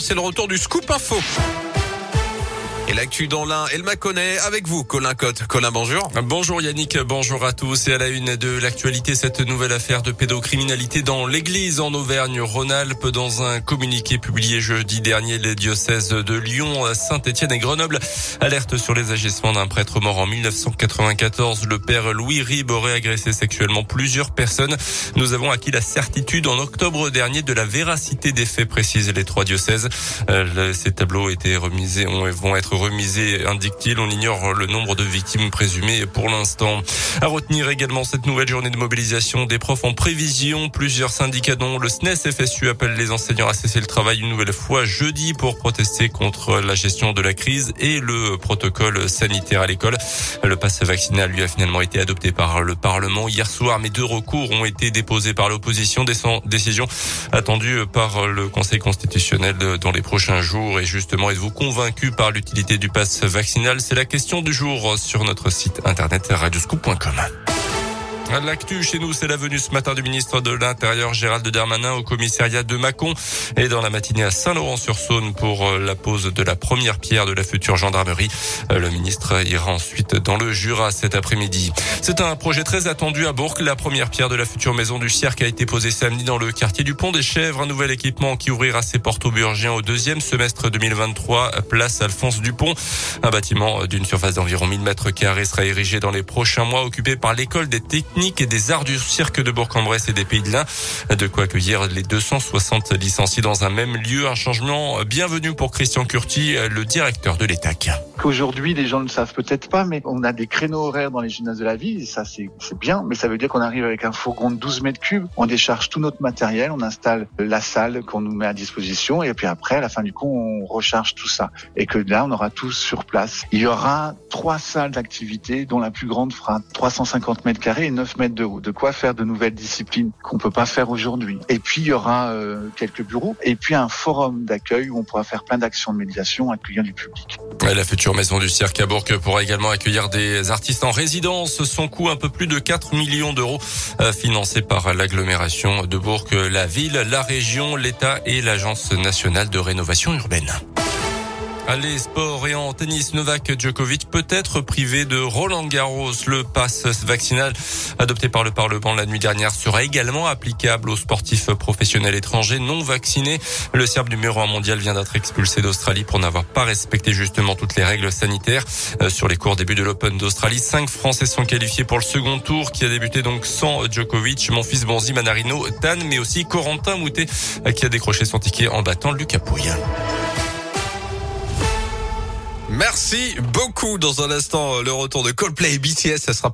C'est le retour du scoop info. Et l'actu dans l'un, elle m'a connaît avec vous, Colin Cotte. Colin, bonjour. Bonjour Yannick, bonjour à tous. Et à la une de l'actualité, cette nouvelle affaire de pédocriminalité dans l'église en Auvergne-Rhône-Alpes. Dans un communiqué publié jeudi dernier, les diocèses de Lyon, Saint-Étienne et Grenoble alertent sur les agissements d'un prêtre mort en 1994. Le père Louis Rib aurait agressé sexuellement plusieurs personnes. Nous avons acquis la certitude en octobre dernier de la véracité des faits, précisent les trois diocèses. Euh, ces tableaux étaient remisés, vont être remisé, indique-t-il. On ignore le nombre de victimes présumées pour l'instant. À retenir également cette nouvelle journée de mobilisation des profs en prévision. Plusieurs syndicats dont le SNES FSU appellent les enseignants à cesser le travail une nouvelle fois jeudi pour protester contre la gestion de la crise et le protocole sanitaire à l'école. Le pass vaccinal lui a finalement été adopté par le Parlement hier soir, mais deux recours ont été déposés par l'opposition. Décision attendue par le Conseil constitutionnel dans les prochains jours. Et justement, êtes-vous convaincu par l'utilité du pass vaccinal C'est la question du jour sur notre site internet radioscoop.com. L'actu chez nous, c'est la venue ce matin du ministre de l'Intérieur Gérald Darmanin au commissariat de Mâcon et dans la matinée à Saint-Laurent-sur-Saône pour euh, la pose de la première pierre de la future gendarmerie. Euh, le ministre ira ensuite dans le Jura cet après-midi. C'est un projet très attendu à Bourg. La première pierre de la future maison du cirque a été posée samedi dans le quartier du Pont des Chèvres. Un nouvel équipement qui ouvrira ses portes aux Burgiens au deuxième semestre 2023. Place Alphonse Dupont. Un bâtiment d'une surface d'environ 1000 mètres carrés sera érigé dans les prochains mois, occupé par l'école des techniques et des arts du cirque de Bourg-en-Bresse et des Pays de l'Ain. De quoi accueillir les 260 licenciés dans un même lieu. Un changement bienvenu pour Christian Curti, le directeur de l'ETAC. Aujourd'hui, les gens ne le savent peut-être pas, mais on a des créneaux horaires dans les gymnases de la ville. Et ça, c'est bien, mais ça veut dire qu'on arrive avec un fourgon de 12 mètres cubes. On décharge tout notre matériel, on installe la salle qu'on nous met à disposition, et puis après, à la fin du coup, on recharge tout ça. Et que là, on aura tout sur place. Il y aura trois salles d'activité, dont la plus grande fera 350 mètres carrés et 9 mètres de. De quoi faire de nouvelles disciplines qu'on peut pas faire aujourd'hui. Et puis il y aura euh, quelques bureaux et puis un forum d'accueil où on pourra faire plein d'actions de médiation accueillir du public. la future maison du cirque à Bourg pourra également accueillir des artistes en résidence. Son coût un peu plus de 4 millions d'euros euh, financé par l'agglomération de Bourg, la ville, la région, l'État et l'Agence nationale de rénovation urbaine. Allez, sport et en tennis, Novak Djokovic peut être privé de Roland Garros. Le pass vaccinal adopté par le Parlement la nuit dernière sera également applicable aux sportifs professionnels étrangers non vaccinés. Le Serbe numéro 1 mondial vient d'être expulsé d'Australie pour n'avoir pas respecté justement toutes les règles sanitaires. Euh, sur les cours début de l'Open d'Australie, cinq Français sont qualifiés pour le second tour qui a débuté donc sans Djokovic, mon fils Bonzi, Manarino, Tan, mais aussi Corentin Moutet euh, qui a décroché son ticket en battant Lucas Pouille. Merci beaucoup. Dans un instant, le retour de Coldplay et BTS, ça sera